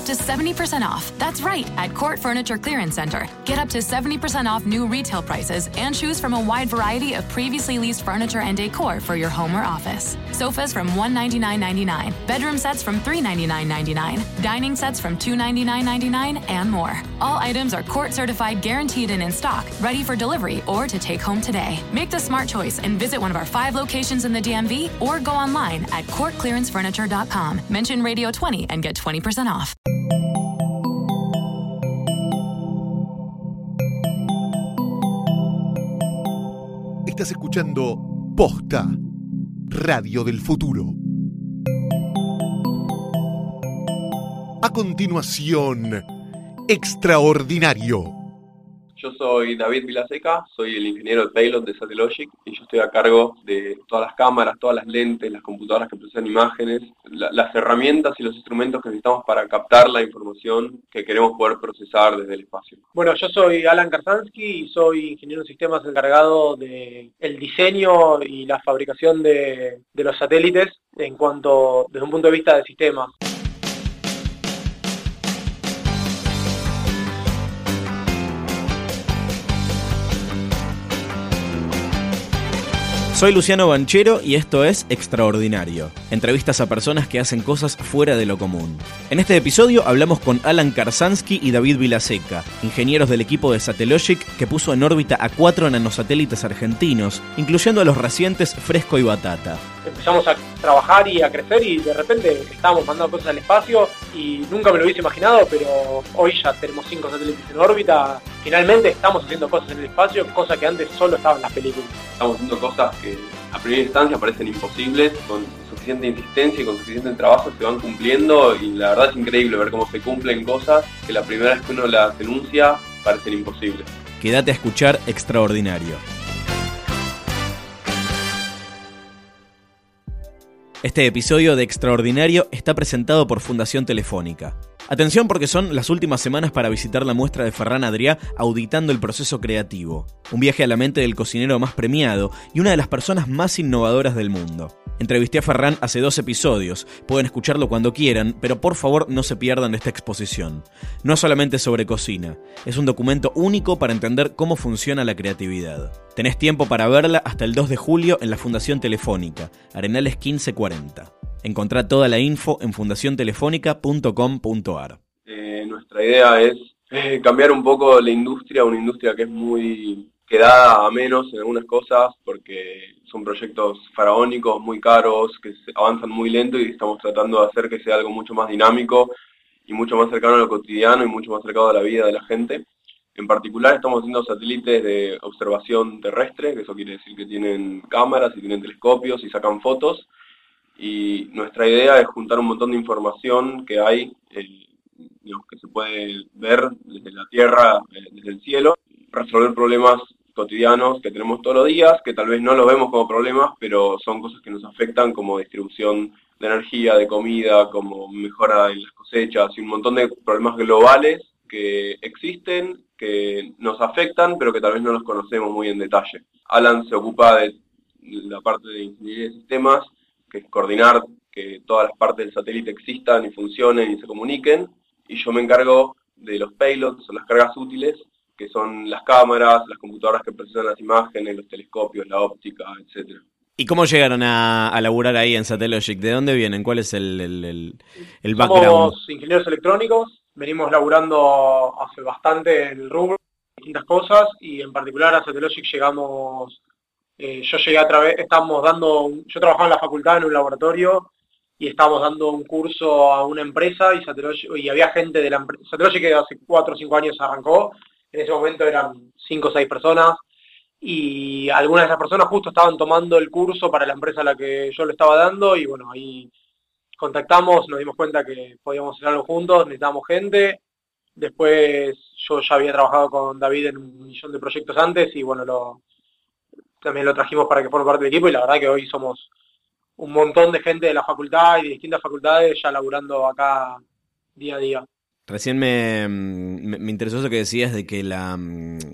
up to 70% off. That's right, at Court Furniture Clearance Center. Get up to 70% off new retail prices and choose from a wide variety of previously leased furniture and decor for your home or office. Sofas from $199.99, bedroom sets from $399.99, dining sets from $299.99, and more. All items are court certified, guaranteed, and in stock, ready for delivery or to take home today. Make the smart choice and visit one of our five locations in the DMV or go online at courtclearancefurniture.com. Mention Radio 20 and get 20% off. Estás escuchando Posta, Radio del Futuro. A continuación, Extraordinario. Yo soy David Vilaseca, soy el ingeniero de Payload de Satellogic y yo estoy a cargo de todas las cámaras, todas las lentes, las computadoras que procesan imágenes, las herramientas y los instrumentos que necesitamos para captar la información que queremos poder procesar desde el espacio. Bueno, yo soy Alan Karsansky y soy ingeniero de sistemas encargado del el diseño y la fabricación de, de los satélites en cuanto desde un punto de vista de sistemas. Soy Luciano Banchero y esto es Extraordinario. Entrevistas a personas que hacen cosas fuera de lo común. En este episodio hablamos con Alan Karsansky y David Vilaseca, ingenieros del equipo de Satellogic que puso en órbita a cuatro nanosatélites argentinos, incluyendo a los recientes Fresco y Batata. Empezamos a trabajar y a crecer y de repente estábamos mandando cosas al espacio y nunca me lo hubiese imaginado, pero hoy ya tenemos cinco satélites en órbita. Finalmente estamos haciendo cosas en el espacio, cosas que antes solo estaban en las películas. Estamos haciendo cosas que a primera instancia parecen imposibles, con suficiente insistencia y con suficiente trabajo se van cumpliendo y la verdad es increíble ver cómo se cumplen cosas que la primera vez que uno las denuncia parecen imposibles. Quédate a escuchar Extraordinario. Este episodio de Extraordinario está presentado por Fundación Telefónica. Atención porque son las últimas semanas para visitar la muestra de Ferran Adrià auditando el proceso creativo. Un viaje a la mente del cocinero más premiado y una de las personas más innovadoras del mundo. Entrevisté a Ferran hace dos episodios, pueden escucharlo cuando quieran, pero por favor no se pierdan esta exposición. No solamente sobre cocina, es un documento único para entender cómo funciona la creatividad. Tenés tiempo para verla hasta el 2 de julio en la Fundación Telefónica, Arenales 1540. Encontrá toda la info en fundaciontelefónica.com.ar. Eh, nuestra idea es eh, cambiar un poco la industria, una industria que es muy quedada a menos en algunas cosas porque son proyectos faraónicos, muy caros, que avanzan muy lento y estamos tratando de hacer que sea algo mucho más dinámico y mucho más cercano a lo cotidiano y mucho más cercano a la vida de la gente. En particular estamos haciendo satélites de observación terrestre, que eso quiere decir que tienen cámaras y tienen telescopios y sacan fotos. Y nuestra idea es juntar un montón de información que hay, eh, que se puede ver desde la Tierra, eh, desde el cielo, resolver problemas cotidianos que tenemos todos los días, que tal vez no los vemos como problemas, pero son cosas que nos afectan como distribución de energía, de comida, como mejora en las cosechas y un montón de problemas globales que existen, que nos afectan, pero que tal vez no los conocemos muy en detalle. Alan se ocupa de la parte de ingeniería de sistemas, que es coordinar que todas las partes del satélite existan y funcionen y se comuniquen, y yo me encargo de los payloads o las cargas útiles, que son las cámaras, las computadoras que procesan las imágenes, los telescopios, la óptica, etc. ¿Y cómo llegaron a, a laburar ahí en Satellogic? ¿De dónde vienen? ¿Cuál es el, el, el, background? Somos ingenieros electrónicos, venimos laburando hace bastante en el rubro, distintas cosas, y en particular a Satellogic llegamos, eh, yo llegué a través, estamos dando, yo trabajaba en la facultad en un laboratorio, y estábamos dando un curso a una empresa y, y había gente de la empresa, Satellogic que hace 4 o 5 años arrancó, en ese momento eran cinco o seis personas y algunas de esas personas justo estaban tomando el curso para la empresa a la que yo le estaba dando y bueno, ahí contactamos, nos dimos cuenta que podíamos hacerlo juntos, necesitábamos gente. Después yo ya había trabajado con David en un millón de proyectos antes y bueno, lo, también lo trajimos para que forme parte del equipo y la verdad que hoy somos un montón de gente de la facultad y de distintas facultades ya laburando acá día a día. Recién me, me, interesó eso que decías de que la,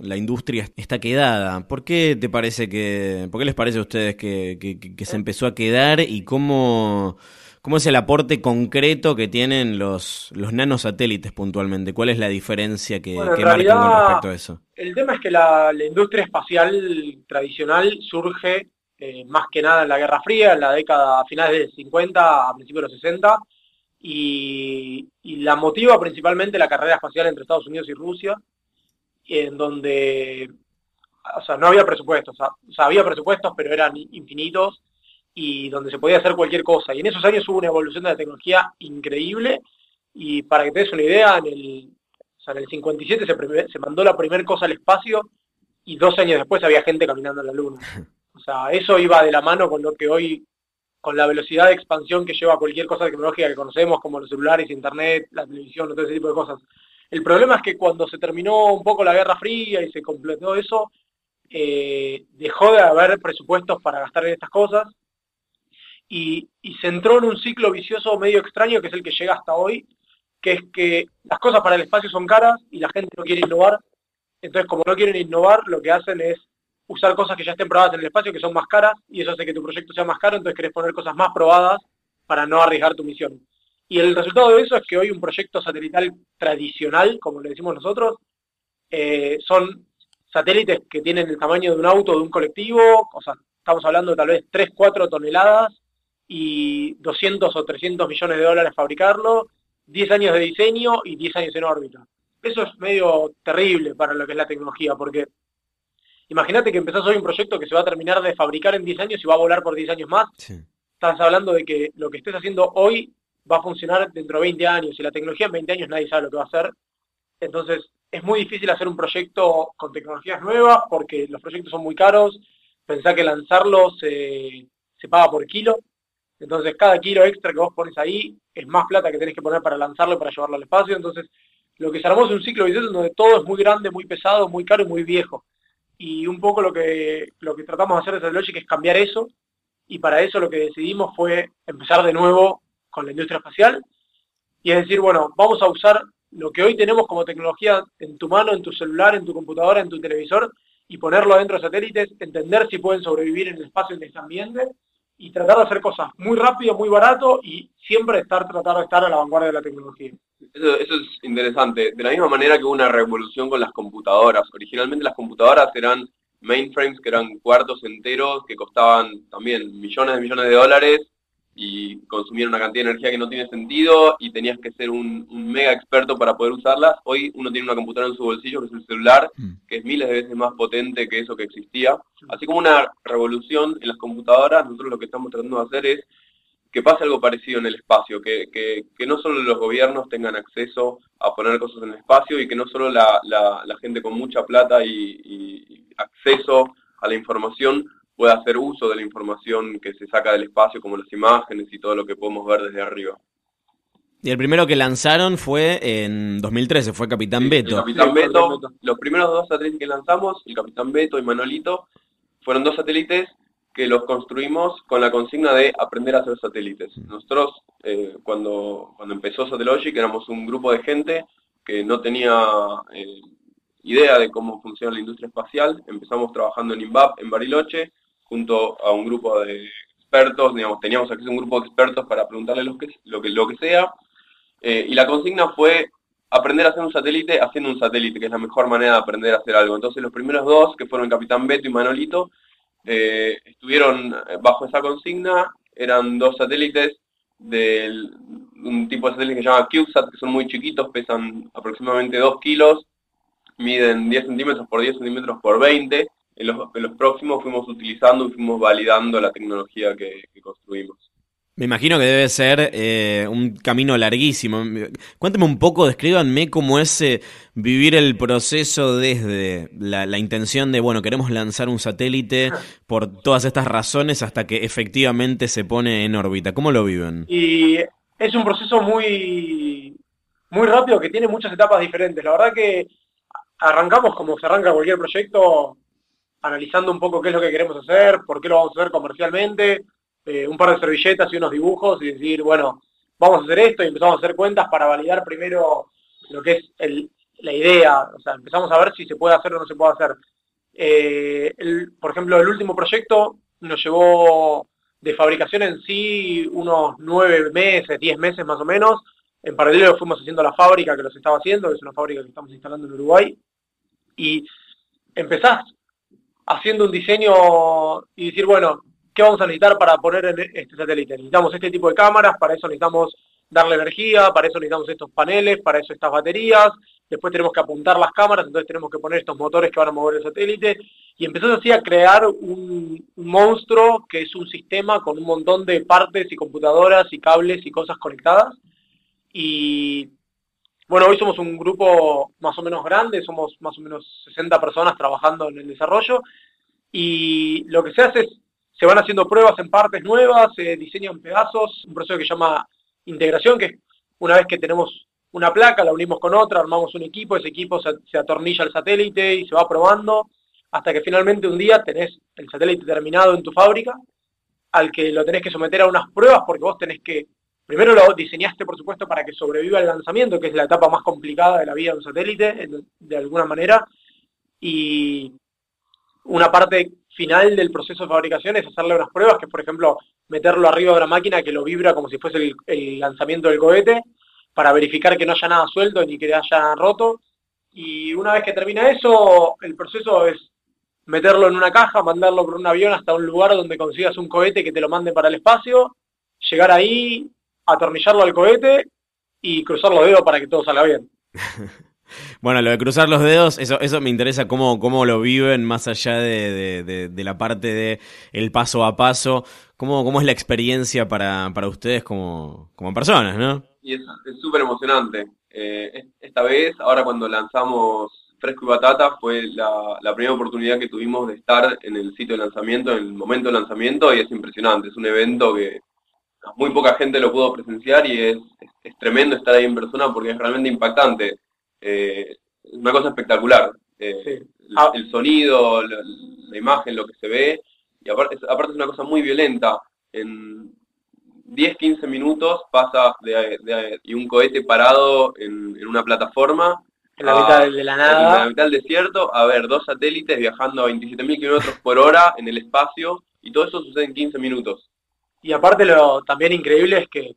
la, industria está quedada. ¿Por qué te parece que, por qué les parece a ustedes que, que, que se empezó a quedar y cómo, ¿Cómo es el aporte concreto que tienen los, los nanosatélites puntualmente? ¿Cuál es la diferencia que, Bueno, marcan con respecto a eso? El tema es que la, la industria espacial tradicional surge eh, más que nada en la Guerra Fría, en la década a finales del 50, a principios de los 60, y, y la motiva principalmente la carrera espacial entre Estados Unidos y Rusia, en donde, o sea, no había presupuestos, o sea, había presupuestos, pero eran infinitos, y donde se podía hacer cualquier cosa. Y en esos años hubo una evolución de la tecnología increíble, y para que te des una idea, en el, o sea, en el 57 se, primer- se mandó la primera cosa al espacio, y dos años después había gente caminando en la Luna. O sea, eso iba de la mano con lo que hoy, con la velocidad de expansión que lleva cualquier cosa tecnológica que conocemos, como los celulares, internet, la televisión, todo ese tipo de cosas. El problema es que cuando se terminó un poco la Guerra Fría y se completó eso, eh, dejó de haber presupuestos para gastar en estas cosas y, y se entró en un ciclo vicioso medio extraño que es el que llega hasta hoy, que es que las cosas para el espacio son caras y la gente no quiere innovar. Entonces, como no quieren innovar, lo que hacen es usar cosas que ya estén probadas en el espacio, que son más caras, y eso hace que tu proyecto sea más caro, entonces querés poner cosas más probadas para no arriesgar tu misión. Y el resultado de eso es que hoy un proyecto satelital tradicional, como le decimos nosotros, eh, son satélites que tienen el tamaño de un auto, de un colectivo, o sea, estamos hablando de tal vez 3, 4 toneladas y 200 o 300 millones de dólares fabricarlo, 10 años de diseño y 10 años en órbita. Eso es medio terrible para lo que es la tecnología, porque imagínate que empezás hoy un proyecto que se va a terminar de fabricar en 10 años y va a volar por 10 años más, Sí. estás hablando de que lo que estés haciendo hoy va a funcionar dentro de 20 años y la tecnología en 20 años nadie sabe lo que va a hacer. Entonces es muy difícil hacer un proyecto con tecnologías nuevas porque los proyectos son muy caros. Pensá que lanzarlo se, se paga por kilo. Entonces cada kilo extra que vos pones ahí es más plata que tenés que poner para lanzarlo y para llevarlo al espacio. Entonces lo que se armó es un ciclo vicioso donde todo es muy grande, muy pesado, muy caro y muy viejo. Y un poco lo que, lo que tratamos de hacer desde Logic es cambiar eso y para eso lo que decidimos fue empezar de nuevo con la industria espacial y es decir, bueno, vamos a usar lo que hoy tenemos como tecnología en tu mano, en tu celular, en tu computadora, en tu televisor y ponerlo adentro de satélites, entender si pueden sobrevivir en el espacio en ese ambiente y tratar de hacer cosas muy rápido, muy barato y siempre estar tratar de estar a la vanguardia de la tecnología. Eso, eso es interesante. De la misma manera que hubo una revolución con las computadoras. Originalmente las computadoras eran mainframes que eran cuartos enteros que costaban también millones de millones de dólares y consumían una cantidad de energía que no tiene sentido y tenías que ser un, un mega experto para poder usarlas. Hoy uno tiene una computadora en su bolsillo que es el celular, Mm. que es miles de veces más potente que eso que existía. Así como una revolución en las computadoras, nosotros lo que estamos tratando de hacer es que pase algo parecido en el espacio, que, que, que no solo los gobiernos tengan acceso a poner cosas en el espacio y que no solo la, la, la gente con mucha plata y acceso a la información pueda hacer uso de la información que se saca del espacio, como las imágenes y todo lo que podemos ver desde arriba. Y el primero que lanzaron fue en 2013, fue Capitán Sí, Beto. El Capitán Sí, Beto, Capitán Beto. los primeros dos satélites que lanzamos, el Capitán Beto y Manolito, fueron dos satélites que los construimos con la consigna de aprender a hacer satélites. Nosotros, eh, cuando, cuando empezó Satellogic, éramos un grupo de gente que no tenía eh, idea de cómo funciona la industria espacial. Empezamos trabajando en INVAP, en Bariloche, junto a un grupo de expertos, digamos, teníamos acceso a un grupo de expertos para preguntarle lo que, lo que, lo que sea. Eh, y la consigna fue aprender a hacer un satélite haciendo un satélite, que es la mejor manera de aprender a hacer algo. Entonces los primeros dos, que fueron Capitán Beto y Manolito, eh, estuvieron eh, bajo esa consigna, eran dos satélites de un tipo de satélite que se llama CubeSat, que son muy chiquitos, pesan aproximadamente 2 kilos, miden 10 centímetros por 10 centímetros por 20. En los, en los próximos fuimos utilizando y fuimos validando la tecnología que, que construimos. Me imagino que debe ser eh, un camino larguísimo. Cuéntame un poco, descríbanme cómo es eh, vivir el proceso desde la, la, intención de, bueno, queremos lanzar un satélite por todas estas razones hasta que efectivamente se pone en órbita. ¿Cómo lo viven? Y es un proceso muy, muy rápido que tiene muchas etapas diferentes. La verdad que arrancamos como se arranca cualquier proyecto, analizando un poco qué es lo que queremos hacer, por qué lo vamos a hacer comercialmente, eh, un par de servilletas y unos dibujos y decir, bueno, vamos a hacer esto y empezamos a hacer cuentas para validar primero lo que es la idea, o sea, empezamos a ver si se puede hacer o no se puede hacer. Eh, por ejemplo, el último proyecto nos llevó de fabricación en sí unos nueve meses, diez meses más o menos. En paralelo fuimos haciendo la fábrica que los estaba haciendo, que es una fábrica que estamos instalando en Uruguay. Y empezás haciendo un diseño y decir, bueno, ¿qué vamos a necesitar para poner en este satélite? Necesitamos este tipo de cámaras, para eso necesitamos darle energía, para eso necesitamos estos paneles, para eso estas baterías, después tenemos que apuntar las cámaras, entonces tenemos que poner estos motores que van a mover el satélite, y empezás así a crear un, monstruo que es un sistema con un montón de partes y computadoras y cables y cosas conectadas. Y bueno, hoy somos un grupo más o menos grande, somos más o menos 60 personas trabajando en el desarrollo, y lo que se hace es, se van haciendo pruebas en partes nuevas, se diseñan pedazos, un proceso que se llama integración, que una vez que tenemos una placa, la unimos con otra, armamos un equipo, ese equipo se, atornilla al satélite y se va probando hasta que finalmente un día tenés el satélite terminado en tu fábrica, al que lo tenés que someter a unas pruebas porque vos tenés que, primero lo diseñaste por supuesto para que sobreviva el lanzamiento, que es la etapa más complicada de la vida de un satélite, de alguna manera, y una parte final del proceso de fabricación es hacerle unas pruebas, que por ejemplo meterlo arriba de la máquina que lo vibra como si fuese el, lanzamiento del cohete, para verificar que no haya nada suelto ni que haya roto. Y una vez que termina eso, el proceso es meterlo en una caja, mandarlo por un avión hasta un lugar donde consigas un cohete que te lo mande para el espacio, llegar ahí, atornillarlo al cohete y cruzar los dedos para que todo salga bien. Bueno, lo de cruzar los dedos, eso, eso me interesa cómo, cómo lo viven más allá de, la parte de el paso a paso, cómo, cómo es la experiencia para, para ustedes como, como personas, ¿no? Y es súper emocionante. Eh, esta vez, ahora cuando lanzamos Fresco y Batata, fue la, la, primera oportunidad que tuvimos de estar en el sitio de lanzamiento, en el momento de lanzamiento, y es impresionante. Es un evento que muy poca gente lo pudo presenciar y es, es tremendo estar ahí en persona porque es realmente impactante eh, una cosa espectacular. Eh, ah. el, sonido, la, imagen, lo que se ve, y aparte, aparte es una cosa muy violenta. En 10, 15 minutos pasa de, y un cohete parado en, una plataforma en la mitad de la nada. En la mitad del desierto, a ver, dos satélites viajando a 27.000 kilómetros por hora en el espacio, y todo eso sucede en 15 minutos. Y aparte lo también increíble es que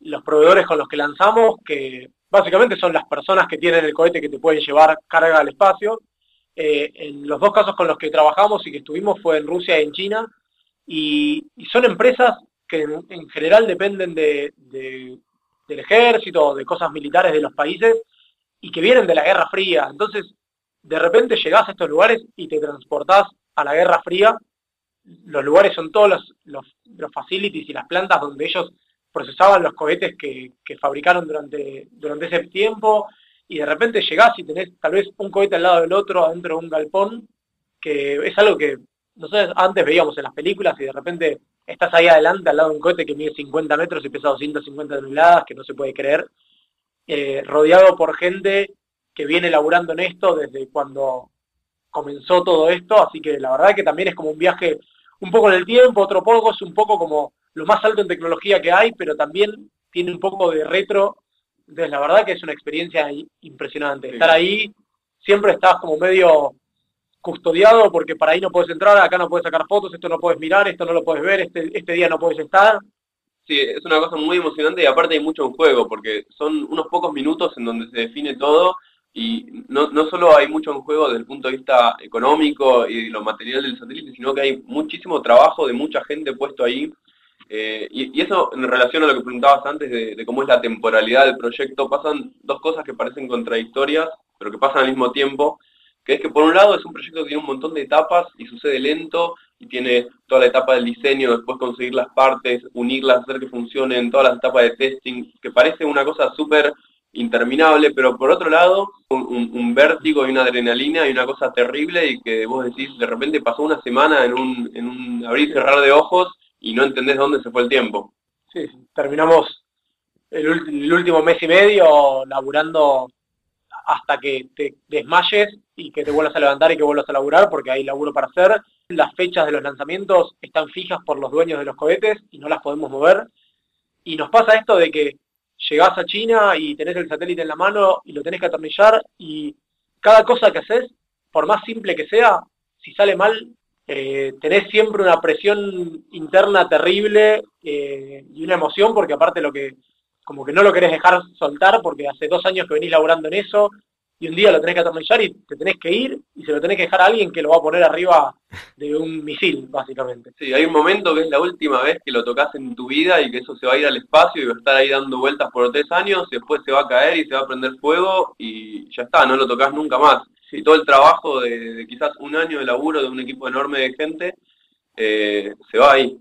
los proveedores con los que lanzamos, que básicamente son las personas que tienen el cohete que te pueden llevar carga al espacio. Eh, en los dos casos con los que trabajamos y que estuvimos fue en Rusia y en China, y, son empresas que en, general dependen de, del ejército, de cosas militares de los países, y que vienen de la Guerra Fría. Entonces, de repente llegás a estos lugares y te transportás a la Guerra Fría. Los lugares son todos los, los, facilities y las plantas donde ellos procesaban los cohetes que, fabricaron durante, durante ese tiempo y de repente llegás y tenés tal vez un cohete al lado del otro adentro de un galpón, que es algo que nosotros antes veíamos en las películas y de repente estás ahí adelante al lado de un cohete que mide 50 metros y pesa 250 toneladas, que no se puede creer, eh, rodeado por gente que viene laburando en esto desde cuando comenzó todo esto, así que la verdad que también es como un viaje un poco en el tiempo, otro poco, es un poco como lo más alto en tecnología que hay, pero también tiene un poco de retro. Entonces, la verdad que es una experiencia impresionante. Estar ahí, siempre estás como medio custodiado porque para ahí no puedes entrar, acá no puedes sacar fotos, esto no puedes mirar, esto no lo puedes ver, este, este día no puedes estar. Sí, es una cosa muy emocionante y aparte hay mucho en juego porque son unos pocos minutos en donde se define todo y no, no solo hay mucho en juego desde el punto de vista económico y lo material del satélite, sino que hay muchísimo trabajo de mucha gente puesto ahí. Eh, y, eso en relación a lo que preguntabas antes de, cómo es la temporalidad del proyecto, pasan dos cosas que parecen contradictorias, pero que pasan al mismo tiempo, que es que por un lado es un proyecto que tiene un montón de etapas y sucede lento y tiene toda la etapa del diseño, después conseguir las partes, unirlas, hacer que funcionen, todas las etapas de testing, que parece una cosa súper interminable, pero por otro lado, un, vértigo y una adrenalina y una cosa terrible y que vos decís, de repente pasó una semana en un, abrir y cerrar de ojos y no entendés dónde se fue el tiempo. Sí, terminamos el, último mes y medio laburando hasta que te desmayes y que te vuelvas a levantar y que vuelvas a laburar porque hay laburo para hacer. Las fechas de los lanzamientos están fijas por los dueños de los cohetes y no las podemos mover. Y nos pasa esto de que llegás a China y tenés el satélite en la mano y lo tenés que atornillar y cada cosa que haces, por más simple que sea, si sale mal, eh, tenés siempre una presión interna terrible eh, y una emoción porque aparte lo que, como que no lo querés dejar soltar porque hace dos años que venís laburando en eso y un día lo tenés que aterrizar y te tenés que ir y se lo tenés que dejar a alguien que lo va a poner arriba de un misil, básicamente. Sí, hay un momento que es la última vez que lo tocas en tu vida y que eso se va a ir al espacio y va a estar ahí dando vueltas por tres años después se va a caer y se va a prender fuego y ya está, no lo tocas nunca más. Y todo el trabajo de, quizás un año de laburo de un equipo enorme de gente eh, se va ahí.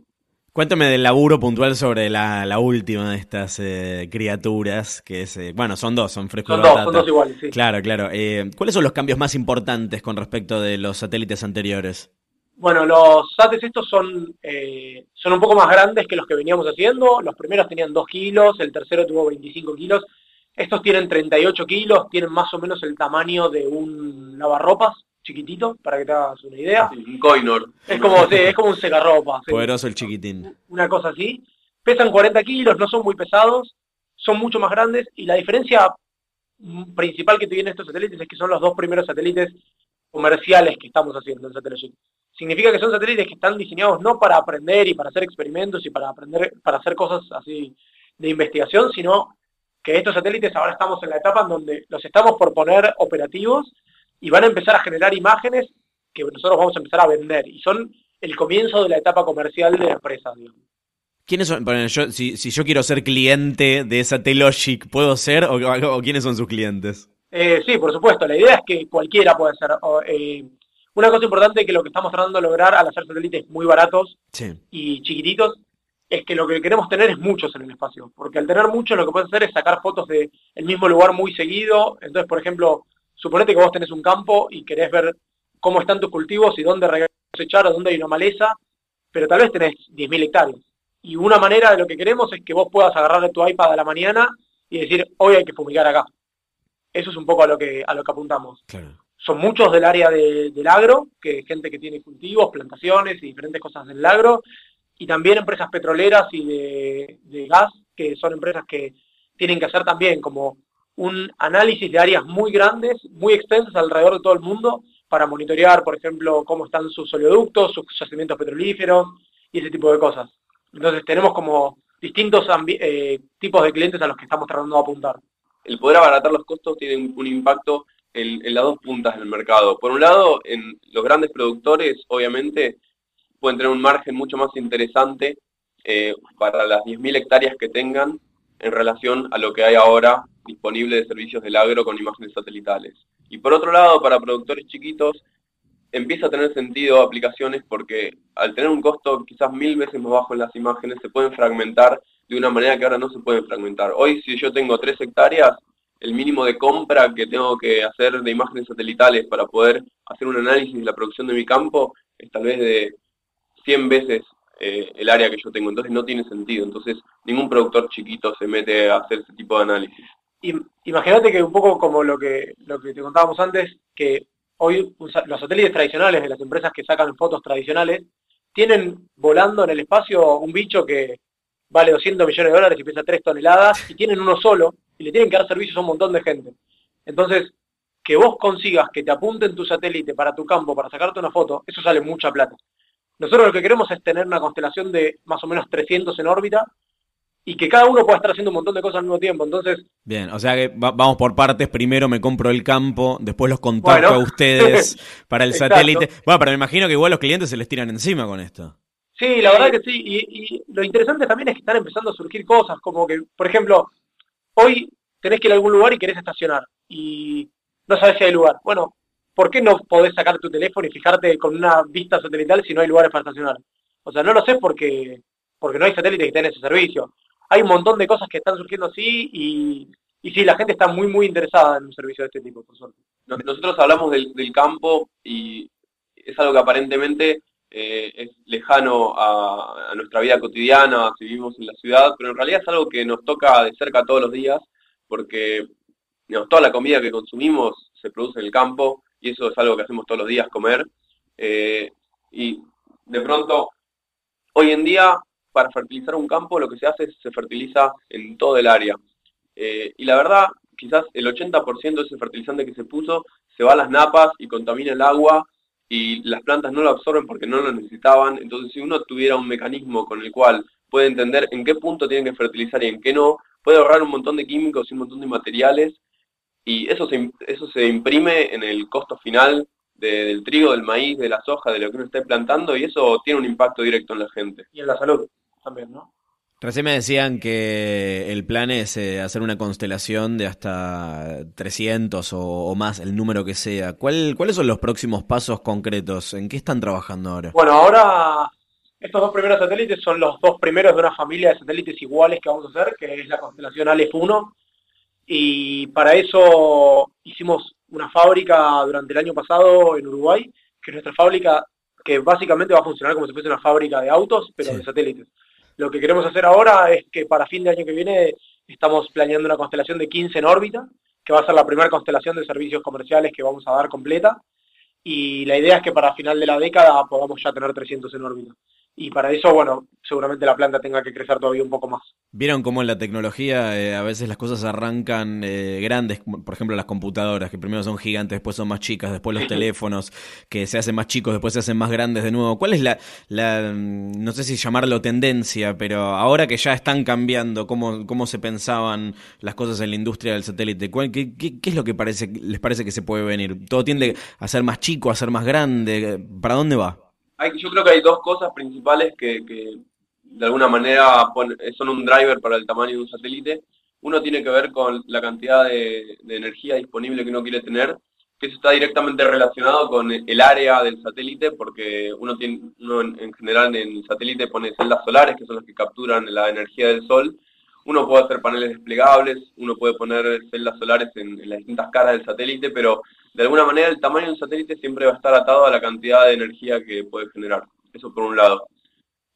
Cuéntame del laburo puntual sobre la, última de estas eh, criaturas, que es, eh, bueno, son dos, son frescos. Son dos, son dos iguales, sí. Claro, claro. Eh, ¿Cuáles son los cambios más importantes con respecto de los satélites anteriores? Bueno, los satélites estos son, son un poco más grandes que los que veníamos haciendo. Los primeros tenían 2 kilos, el tercero tuvo 25 kilos. Estos tienen 38 kilos, tienen más o menos el tamaño de un lavarropas chiquitito, para que te hagas una idea. un coinor. Es como, es como un secarropa. Poderoso el chiquitín. Una cosa así. Pesan 40 kilos, no son muy pesados, son mucho más grandes y la diferencia principal que tienen estos satélites es que son los dos primeros satélites comerciales que estamos haciendo en Satellite. Significa que son satélites que están diseñados no para aprender y para hacer experimentos y para aprender, para hacer cosas así de investigación, sino que estos satélites ahora estamos en la etapa en donde los estamos por poner operativos y van a empezar a generar imágenes que nosotros vamos a empezar a vender. Y son el comienzo de la etapa comercial de la empresa. ¿Quiénes son? si, yo quiero ser cliente de Satellogic, ¿puedo ser? ¿O, quiénes son sus clientes? Eh, sí, por supuesto. La idea es que cualquiera puede ser. Eh, una cosa importante que lo que estamos tratando de lograr al hacer satélites muy baratos y chiquititos es que lo que queremos tener es muchos en el espacio. Porque al tener muchos lo que puedes hacer es sacar fotos del mismo lugar muy seguido. Entonces, por ejemplo, Suponete que vos tenés un campo y querés ver cómo están tus cultivos y dónde cosechar o dónde hay una maleza, pero tal vez tenés 10.000 hectáreas. Y una manera de lo que queremos es que vos puedas agarrar tu iPad a la mañana y decir, hoy hay que fumigar acá. Eso es un poco a lo que, a lo que apuntamos. Son muchos del área del agro, que gente que tiene cultivos, plantaciones y diferentes cosas del agro, y también empresas petroleras y de, de gas, que son empresas que tienen que hacer también como un análisis de áreas muy grandes, muy extensas alrededor de todo el mundo, para monitorear, por ejemplo, cómo están sus oleoductos, sus yacimientos petrolíferos y ese tipo de cosas. Entonces tenemos como distintos eh, tipos de clientes a los que estamos tratando de apuntar. El poder abaratar los costos tiene un, impacto en, las dos puntas del mercado. Por un lado, en los grandes productores, obviamente, pueden tener un margen mucho más interesante eh, para las 10.000 hectáreas que tengan en relación a lo que hay ahora disponible de servicios del agro con imágenes satelitales. Y por otro lado, para productores chiquitos, empieza a tener sentido aplicaciones porque al tener un costo quizás mil veces más bajo en las imágenes, se pueden fragmentar de una manera que ahora no se pueden fragmentar. Hoy, si yo tengo tres hectáreas, el mínimo de compra que tengo que hacer de imágenes satelitales para poder hacer un análisis de la producción de mi campo es tal vez de 100 veces eh, el área que yo tengo. Entonces no tiene sentido. Entonces ningún productor chiquito se mete a hacer ese tipo de análisis. Imagínate que un poco como lo que, lo que te contábamos antes, que hoy los satélites tradicionales de las empresas que sacan fotos tradicionales tienen volando en el espacio un bicho que vale 200 millones de dólares y pesa 3 toneladas y tienen uno solo y le tienen que dar servicios a un montón de gente. Entonces, que vos consigas que te apunten tu satélite para tu campo, para sacarte una foto, eso sale mucha plata. Nosotros lo que queremos es tener una constelación de más o menos 300 en órbita y que cada uno pueda estar haciendo un montón de cosas al mismo tiempo. Entonces, bien, o sea que vamos por partes. Primero me compro el campo, después los contacto a ustedes para el satélite. Bueno, pero me imagino que igual los clientes se les tiran encima con esto. Sí, la verdad que sí. Y, lo interesante también es que están empezando a surgir cosas, como que, por ejemplo, hoy tenés que ir a algún lugar y querés estacionar y no sabes si hay lugar. Bueno, ¿por qué no podés sacar tu teléfono y fijarte con una vista satelital si no hay lugares para estacionar? O sea, no lo sé porque, porque no hay satélites que tengan ese servicio hay un montón de cosas que están surgiendo así y, y sí, la gente está muy, muy interesada en un servicio de este tipo, por suerte. Nosotros hablamos del, campo y es algo que aparentemente eh, es lejano a, nuestra vida cotidiana, si vivimos en la ciudad, pero en realidad es algo que nos toca de cerca todos los días, porque toda la comida que consumimos se produce en el campo y eso es algo que hacemos todos los días, comer. Eh, y de pronto, hoy en día para fertilizar un campo lo que se hace es se fertiliza en todo el área. Eh, y la verdad, quizás el 80% de ese fertilizante que se puso se va a las napas y contamina el agua y las plantas no lo absorben porque no lo necesitaban. Entonces, si uno tuviera un mecanismo con el cual puede entender en qué punto tienen que fertilizar y en qué no, puede ahorrar un montón de químicos y un montón de materiales y eso se, eso se imprime en el costo final del trigo, del maíz, de la soja, de lo que uno esté plantando y eso tiene un impacto directo en la gente. Y en la salud también, ¿no? Recién me decían que el plan es eh, hacer una constelación de hasta 300 o, más, el número que sea. ¿Cuál, ¿Cuáles son los próximos pasos concretos? ¿En qué están trabajando ahora? Bueno, ahora estos dos primeros satélites son los dos primeros de una familia de satélites iguales que vamos a hacer, que es la constelación Aleph 1. Y para eso hicimos una fábrica durante el año pasado en Uruguay, que es nuestra fábrica que básicamente va a funcionar como si fuese una fábrica de autos, pero de satélites. Lo que queremos hacer ahora es que para fin de año que viene estamos planeando una constelación de 15 en órbita, que va a ser la primera constelación de servicios comerciales que vamos a dar completa. Y la idea es que para final de la década podamos ya tener 300 en órbita y para eso, bueno, seguramente la planta tenga que crecer todavía un poco más. Vieron cómo en la tecnología eh, a veces las cosas arrancan eh, grandes, por ejemplo las computadoras, que primero son gigantes, después son más chicas, después los teléfonos, que se hacen más chicos, después se hacen más grandes de nuevo. ¿Cuál es la, la mm, no sé si llamarlo tendencia, pero ahora que ya están cambiando cómo, cómo se pensaban las cosas en la industria del satélite, qué, qué, qué, es lo que parece, les parece que se puede venir? ¿Todo tiende a ser más chico, a ser más grande? ¿Para dónde va? Yo creo que hay dos cosas principales que, de alguna manera son un driver para el tamaño de un satélite. Uno tiene que ver con la cantidad de, energía disponible que uno quiere tener, que eso está directamente relacionado con el área del satélite, porque uno, tiene, en, general en el satélite pone celdas solares, que son las que capturan la energía del sol. Uno puede hacer paneles desplegables, uno puede poner celdas solares en las distintas caras del satélite, pero de alguna manera el tamaño de un satélite siempre va a estar atado a la cantidad de energía que puede generar. Eso por un lado.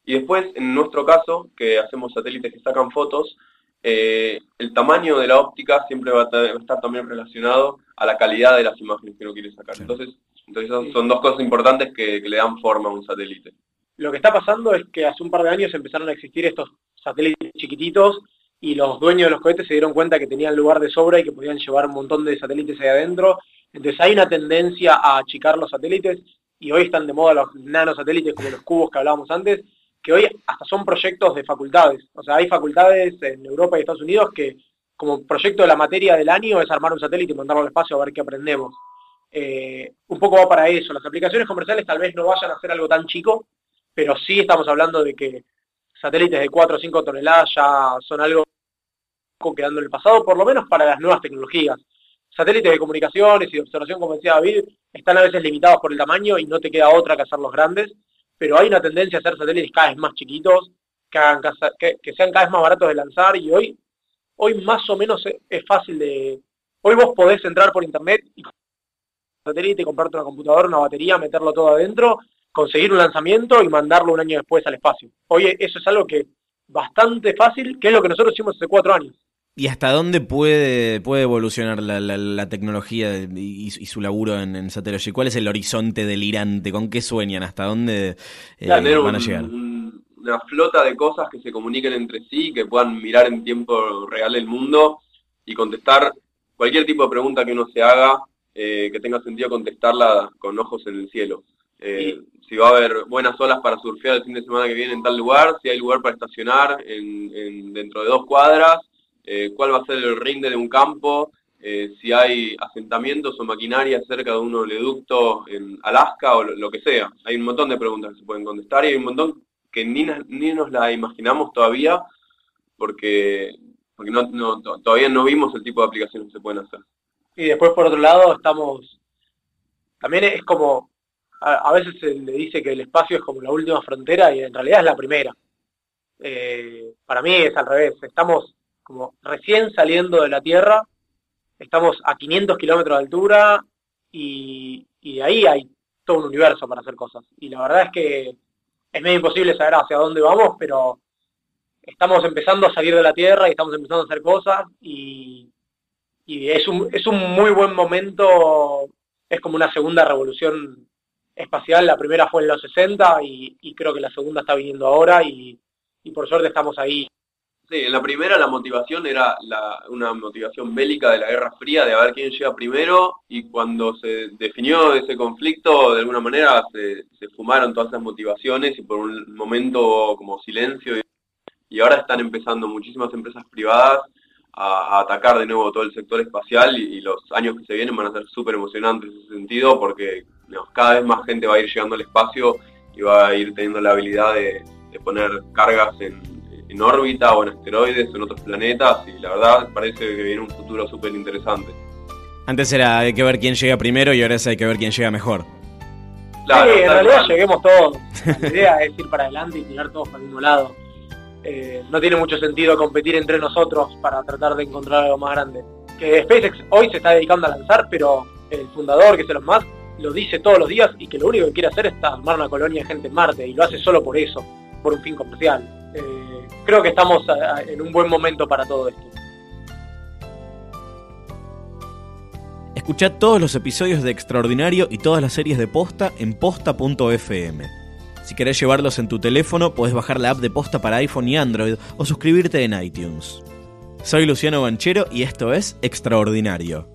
Y después, en nuestro caso, que hacemos satélites que sacan fotos, eh, el tamaño de la óptica siempre va a, estar también relacionado a la calidad de las imágenes que uno quiere sacar. Entonces, entonces son dos cosas importantes que, que le dan forma a un satélite. Lo que está pasando es que hace un par de años empezaron a existir estos satélites chiquititos y los dueños de los cohetes se dieron cuenta que tenían lugar de sobra y que podían llevar un montón de satélites ahí adentro entonces hay una tendencia a achicar los satélites y hoy están de moda los nanosatélites como los cubos que hablábamos antes, que hoy hasta son proyectos de facultades. O sea, hay facultades en Europa y Estados Unidos que como proyecto de la materia del año es armar un satélite y mandarlo al espacio a ver qué aprendemos. Eh, un poco va para eso. Las aplicaciones comerciales tal vez no vayan a ser algo tan chico, pero sí estamos hablando de que satélites de 4 o 5 toneladas ya son algo quedando en el pasado, por lo menos para las nuevas tecnologías satélites de comunicaciones y de observación, como decía David, están a veces limitados por el tamaño y no te queda otra que hacerlos grandes, pero hay una tendencia a hacer satélites cada vez más chiquitos, que, sean cada vez más baratos de lanzar y hoy, hoy más o menos es, fácil de... Hoy vos podés entrar por internet y satélite, comprarte una computadora, una batería, meterlo todo adentro, conseguir un lanzamiento y mandarlo un año después al espacio. Hoy eso es algo que bastante fácil, que es lo que nosotros hicimos hace cuatro años. ¿Y hasta dónde puede, puede evolucionar la, la, tecnología y, su laburo en, en Satellogy? ¿Cuál es el horizonte delirante? ¿Con qué sueñan? ¿Hasta dónde eh, van a llegar? una flota de cosas que se comuniquen entre sí, que puedan mirar en tiempo real el mundo y contestar cualquier tipo de pregunta que uno se haga, eh, que tenga sentido contestarla con ojos en el cielo. Eh, si va a haber buenas olas para surfear el fin de semana que viene en tal lugar, si hay lugar para estacionar en dentro de dos cuadras, eh, cuál va a ser el rinde de un campo, eh, si hay asentamientos o maquinaria cerca de un oleoducto en Alaska o lo, que sea. Hay un montón de preguntas que se pueden contestar y hay un montón que ni, ni nos la imaginamos todavía porque, porque no, todavía no vimos el tipo de aplicaciones que se pueden hacer. Y después, por otro lado, estamos... También es como... A, veces se le dice que el espacio es como la última frontera y en realidad es la primera. Eh, para mí es al revés. Estamos como recién saliendo de la Tierra, estamos a 500 kilómetros de altura y, de ahí hay todo un universo para hacer cosas. Y la verdad es que es medio imposible saber hacia dónde vamos, pero estamos empezando a salir de la Tierra y estamos empezando a hacer cosas y, es, un, es un muy buen momento, es como una segunda revolución espacial, la primera fue en los 60 y, creo que la segunda está viniendo ahora y por suerte estamos ahí Sí, en la primera la motivación era una motivación bélica de la Guerra Fría, de a ver quién llega primero, y cuando se definió ese conflicto, de alguna manera se, fumaron todas esas motivaciones y por un momento como silencio, y, ahora están empezando muchísimas empresas privadas a, atacar de nuevo todo el sector espacial y, los años que se vienen van a ser súper emocionantes en ese sentido porque cada vez más gente va a ir llegando al espacio y va a ir teniendo la habilidad de poner cargas en, en órbita o en asteroides o en otros planetas y la verdad parece que viene un futuro súper interesante. Antes era hay que ver quién llega primero y ahora es hay que ver quién llega mejor. Claro, sí, en realidad lleguemos todos. La idea es ir para adelante y tirar todos para el mismo lado. Eh, no tiene mucho sentido competir entre nosotros para tratar de encontrar algo más grande. Que SpaceX hoy se está dedicando a lanzar, pero el fundador, que es Elon Musk, lo dice todos los días y que lo único que quiere hacer es armar una colonia de gente en Marte y lo hace solo por eso, por un fin comercial. Eh, creo que estamos en un buen momento para todo esto. Escucha todos los episodios de Extraordinario y todas las series de Posta en posta.fm. Si querés llevarlos en tu teléfono, podés bajar la app de Posta para iPhone y Android o suscribirte en iTunes. Soy Luciano Banchero y esto es Extraordinario.